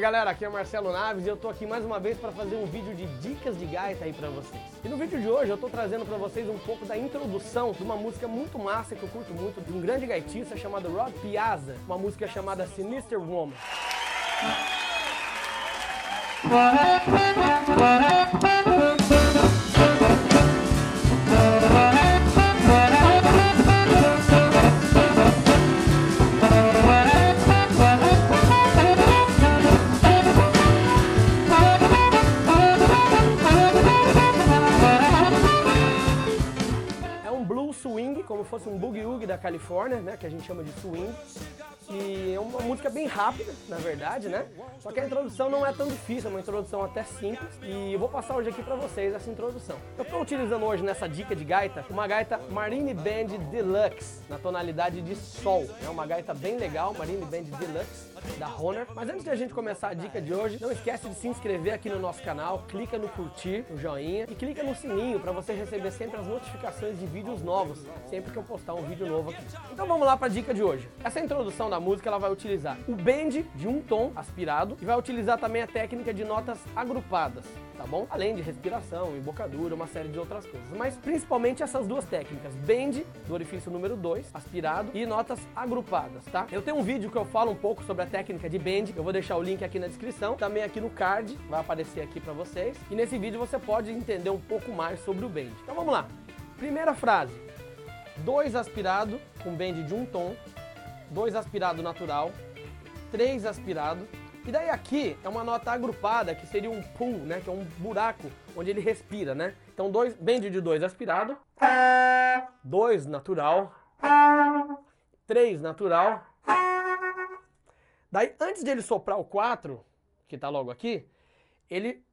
galera, aqui é Marcelo Naves e eu tô aqui mais uma vez para fazer um vídeo de dicas de gaita aí para vocês. E no vídeo de hoje eu tô trazendo para vocês um pouco da introdução de uma música muito massa que eu curto muito, de um grande gaitista chamado Rod Piazza, uma música chamada Sinister Woman. Da Califórnia, né, que a gente chama de swing. E é uma música bem rápida, na verdade, né? Só que a introdução não é tão difícil, é uma introdução até simples. E eu vou passar hoje aqui para vocês essa introdução. Eu estou utilizando hoje nessa dica de gaita uma gaita Marine Band Deluxe, na tonalidade de Sol. É uma gaita bem legal, Marine Band Deluxe da Honor. Mas antes de a gente começar a dica de hoje, não esquece de se inscrever aqui no nosso canal, clica no curtir, no joinha e clica no sininho para você receber sempre as notificações de vídeos novos, sempre que eu postar um vídeo novo aqui. Então vamos lá para a dica de hoje. Essa introdução da música ela vai utilizar o bend de um tom aspirado e vai utilizar também a técnica de notas agrupadas tá bom? Além de respiração, embocadura, uma série de outras coisas. Mas principalmente essas duas técnicas, bend do orifício número 2, aspirado, e notas agrupadas, tá? Eu tenho um vídeo que eu falo um pouco sobre a técnica de bend, eu vou deixar o link aqui na descrição, também aqui no card, vai aparecer aqui para vocês. E nesse vídeo você pode entender um pouco mais sobre o bend. Então vamos lá. Primeira frase. Dois aspirado com bend de um tom, dois aspirado natural, três aspirado, e daí aqui é uma nota agrupada, que seria um pool, né? Que é um buraco onde ele respira, né? Então, dois, bend de dois aspirado, dois natural, três natural. Daí, antes de ele soprar o 4, que tá logo aqui, ele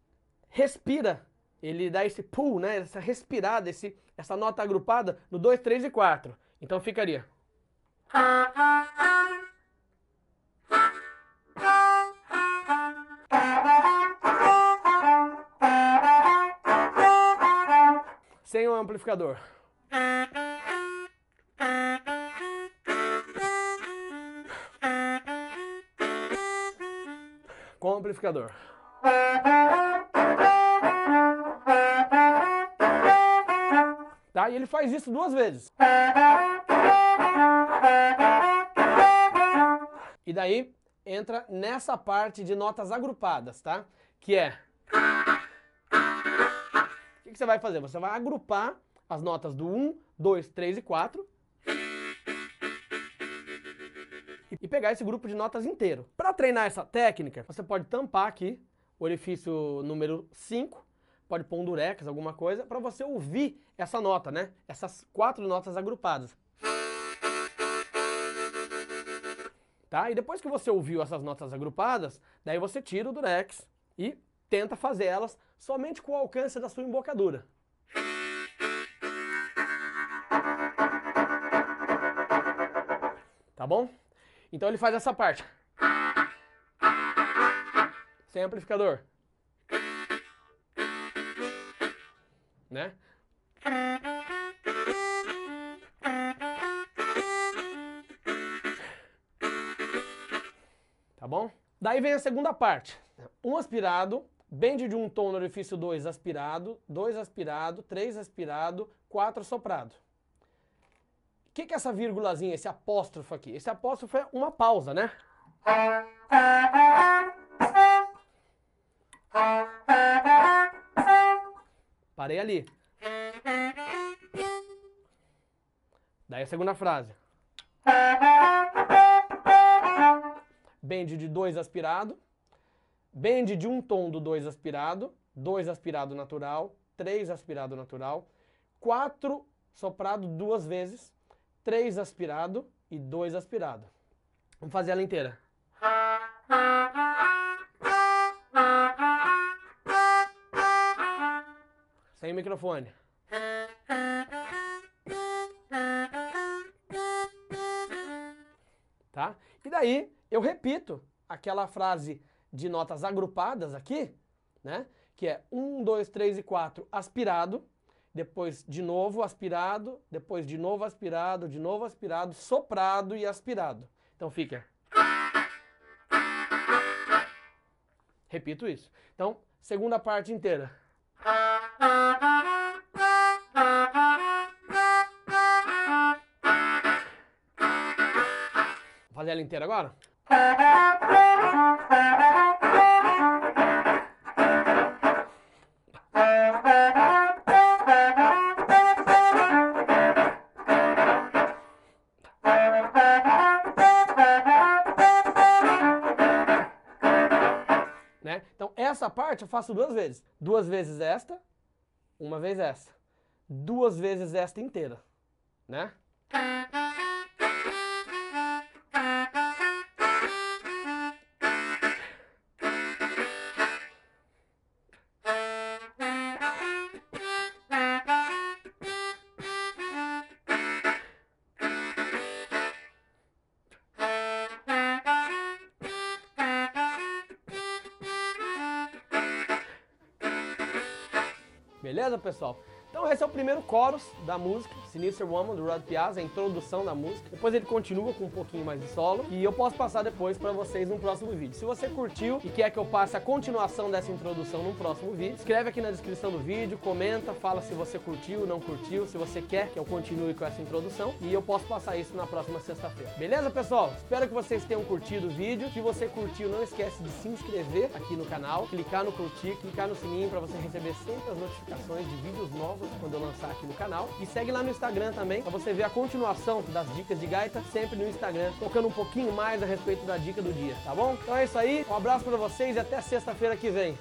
respira, ele dá esse pull, né? Essa respirada, esse, essa nota agrupada no 2, 3 e 4. Então ficaria. sem o amplificador. Amplificador. Tá? E ele faz isso duas vezes. E daí entra nessa parte de notas agrupadas, tá? Que é que você vai fazer? Você vai agrupar as notas do 1, 2, 3 e 4 e pegar esse grupo de notas inteiro. Para treinar essa técnica, você pode tampar aqui o orifício número 5, pode pôr um durex, alguma coisa, para você ouvir essa nota, né? Essas quatro notas agrupadas. Tá? E depois que você ouviu essas notas agrupadas, daí você tira o durex e tenta fazer elas somente com o alcance da sua embocadura. Tá bom? Então ele faz essa parte. Sem amplificador. Né? Tá bom? Daí vem a segunda parte. Um aspirado Bend de um tom no orifício 2 aspirado, 2 aspirado, 3 aspirado, 4 soprado. O que, que é essa vírgulazinha, esse apóstrofo aqui? Esse apóstrofo é uma pausa, né? Parei ali. Daí a segunda frase. Bend de 2 aspirado, Bend de um tom do 2 aspirado, 2 aspirado natural, 3 aspirado natural, 4 soprado duas vezes, 3 aspirado e 2 aspirado. Vamos fazer ela inteira. Sem microfone. Tá? E daí eu repito aquela frase de notas agrupadas aqui, né? Que é 1, 2, 3 e 4 aspirado, depois de novo aspirado, depois de novo aspirado, de novo aspirado, soprado e aspirado. Então fica. Repito isso. Então, segunda parte inteira. Vou fazer ela inteira agora? Essa parte eu faço duas vezes. Duas vezes esta, uma vez esta. Duas vezes esta inteira, né? Beleza, pessoal? Então esse é o primeiro chorus da música, Sinister Woman, do Rod Piazza, a introdução da música. Depois ele continua com um pouquinho mais de solo e eu posso passar depois para vocês no próximo vídeo. Se você curtiu e quer que eu passe a continuação dessa introdução no próximo vídeo, escreve aqui na descrição do vídeo, comenta, fala se você curtiu, não curtiu, se você quer que eu continue com essa introdução e eu posso passar isso na próxima sexta-feira. Beleza, pessoal? Espero que vocês tenham curtido o vídeo. Se você curtiu, não esquece de se inscrever aqui no canal, clicar no curtir, clicar no sininho para você receber sempre as notificações de vídeos novos quando eu lançar aqui no canal. E segue lá no Instagram também, para você ver a continuação das dicas de gaita, sempre no Instagram, tocando um pouquinho mais a respeito da dica do dia, tá bom? Então é isso aí, um abraço para vocês e até sexta-feira que vem.